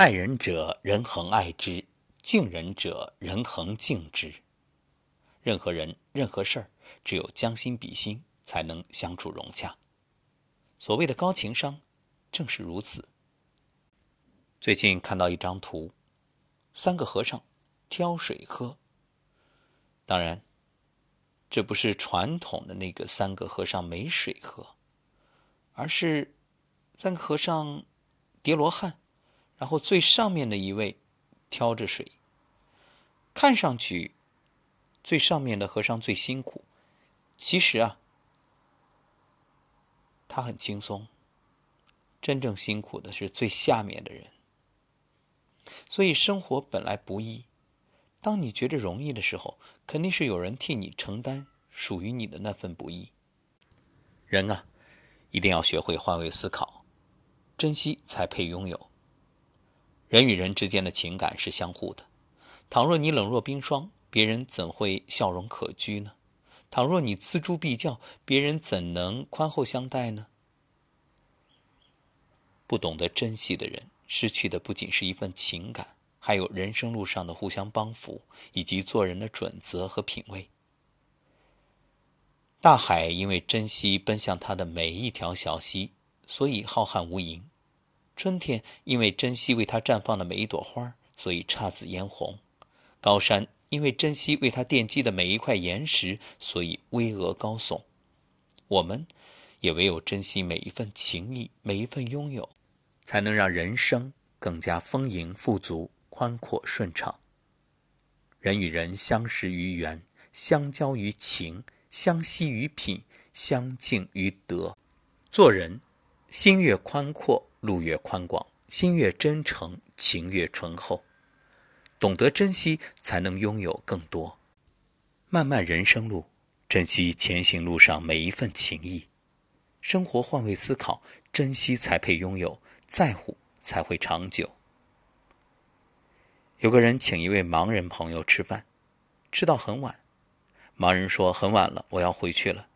爱人者，人恒爱之；敬人者，人恒敬之。任何人、任何事儿，只有将心比心，才能相处融洽。所谓的高情商，正是如此。最近看到一张图，三个和尚挑水喝。当然，这不是传统的那个三个和尚没水喝，而是三个和尚叠罗汉，然后最上面的一位挑着水。看上去最上面的和尚最辛苦，其实啊，他很轻松。真正辛苦的是最下面的人。所以生活本来不易，当你觉得容易的时候，肯定是有人替你承担属于你的那份不易。人啊，一定要学会换位思考，珍惜才配拥有。人与人之间的情感是相互的，倘若你冷若冰霜，别人怎会笑容可掬呢？倘若你锱铢必较，别人怎能宽厚相待呢？不懂得珍惜的人。失去的不仅是一份情感，还有人生路上的互相帮扶，以及做人的准则和品味。大海因为珍惜奔向它的每一条小溪，所以浩瀚无垠；春天因为珍惜为它绽放的每一朵花，所以姹紫嫣红；高山因为珍惜为它奠基的每一块岩石，所以巍峨高耸。我们，也唯有珍惜每一份情谊，每一份拥有。才能让人生更加丰盈、富足、宽阔、顺畅。人与人相识于缘，相交于情，相惜于品，相敬于德。做人，心越宽阔，路越宽广；心越真诚，情越醇厚。懂得珍惜，才能拥有更多。漫漫人生路，珍惜前行路上每一份情谊。生活换位思考，珍惜才配拥有。在乎才会长久。有个人请一位盲人朋友吃饭，吃到很晚。盲人说：“很晚了，我要回去了。”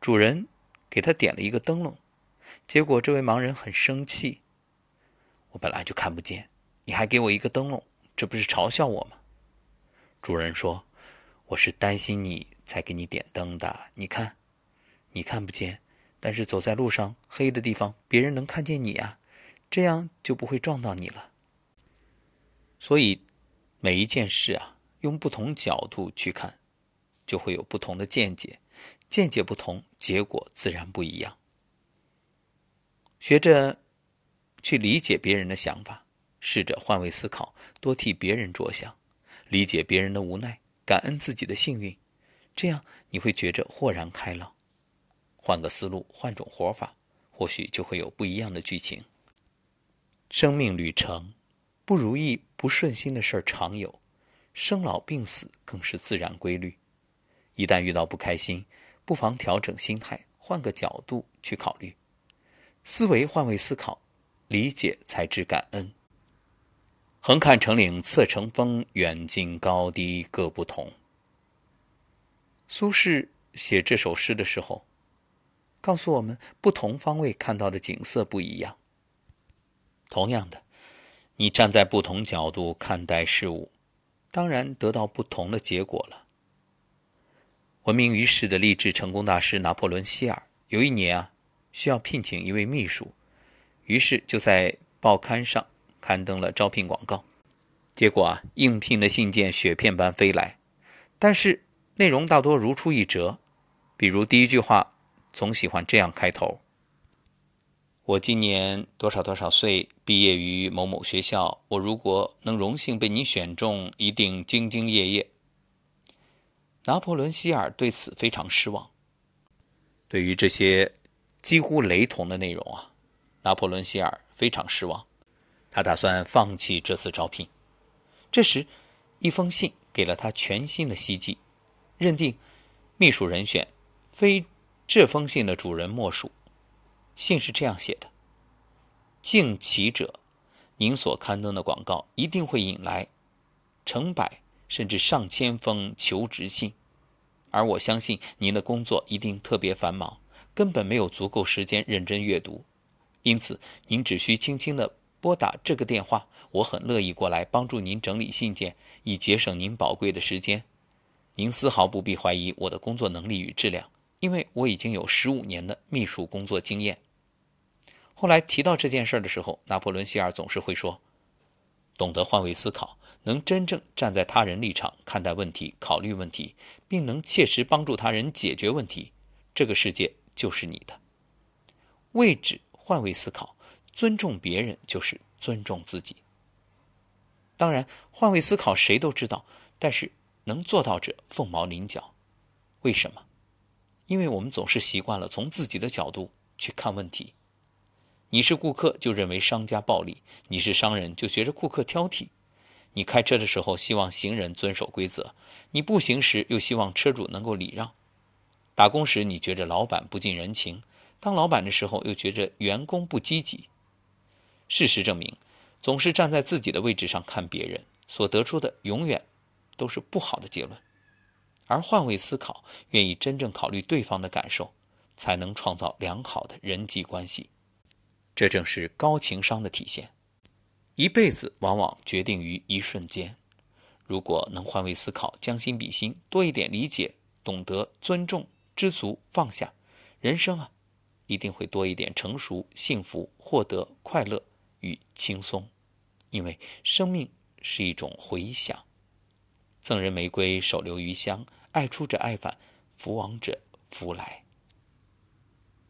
主人给他点了一个灯笼，结果这位盲人很生气：“我本来就看不见，你还给我一个灯笼，这不是嘲笑我吗？”主人说：“我是担心你才给你点灯的。你看，你看不见。”但是走在路上黑的地方，别人能看见你啊，这样就不会撞到你了。所以，每一件事啊，用不同角度去看，就会有不同的见解，见解不同，结果自然不一样。学着去理解别人的想法，试着换位思考，多替别人着想，理解别人的无奈，感恩自己的幸运，这样你会觉着豁然开朗。换个思路，换种活法，或许就会有不一样的剧情。生命旅程，不如意、不顺心的事儿常有，生老病死更是自然规律。一旦遇到不开心，不妨调整心态，换个角度去考虑，思维换位思考，理解才知感恩。横看成岭侧成峰，远近高低各不同。苏轼写这首诗的时候。告诉我们，不同方位看到的景色不一样。同样的，你站在不同角度看待事物，当然得到不同的结果了。闻名于世的励志成功大师拿破仑·希尔，有一年啊，需要聘请一位秘书，于是就在报刊上刊登了招聘广告。结果啊，应聘的信件雪片般飞来，但是内容大多如出一辙，比如第一句话。总喜欢这样开头。我今年多少多少岁，毕业于某某学校。我如果能荣幸被你选中，一定兢兢业业。拿破仑·希尔对此非常失望。对于这些几乎雷同的内容啊，拿破仑·希尔非常失望。他打算放弃这次招聘。这时，一封信给了他全新的希冀，认定秘书人选非。这封信的主人莫属。信是这样写的：“敬启者，您所刊登的广告一定会引来成百甚至上千封求职信，而我相信您的工作一定特别繁忙，根本没有足够时间认真阅读。因此，您只需轻轻地拨打这个电话，我很乐意过来帮助您整理信件，以节省您宝贵的时间。您丝毫不必怀疑我的工作能力与质量，因为我已经有十五年的秘书工作经验。后来提到这件事的时候，拿破仑希尔总是会说：“懂得换位思考，能真正站在他人立场看待问题、考虑问题，并能切实帮助他人解决问题，这个世界就是你的。”位置换位思考，尊重别人就是尊重自己。当然，换位思考谁都知道，但是。能做到者凤毛麟角，为什么？因为我们总是习惯了从自己的角度去看问题。你是顾客就认为商家暴力，你是商人就觉着顾客挑剔。你开车的时候希望行人遵守规则，你步行时又希望车主能够礼让。打工时你觉着老板不近人情，当老板的时候又觉着员工不积极。事实证明，总是站在自己的位置上看别人，所得出的永远。都是不好的结论，而换位思考，愿意真正考虑对方的感受，才能创造良好的人际关系。这正是高情商的体现。一辈子往往决定于一瞬间。如果能换位思考，将心比心，多一点理解，懂得尊重，知足放下，人生啊，一定会多一点成熟、幸福、获得快乐与轻松。因为生命是一种回响。赠人玫瑰，手留余香。爱出者爱返，福往者福来。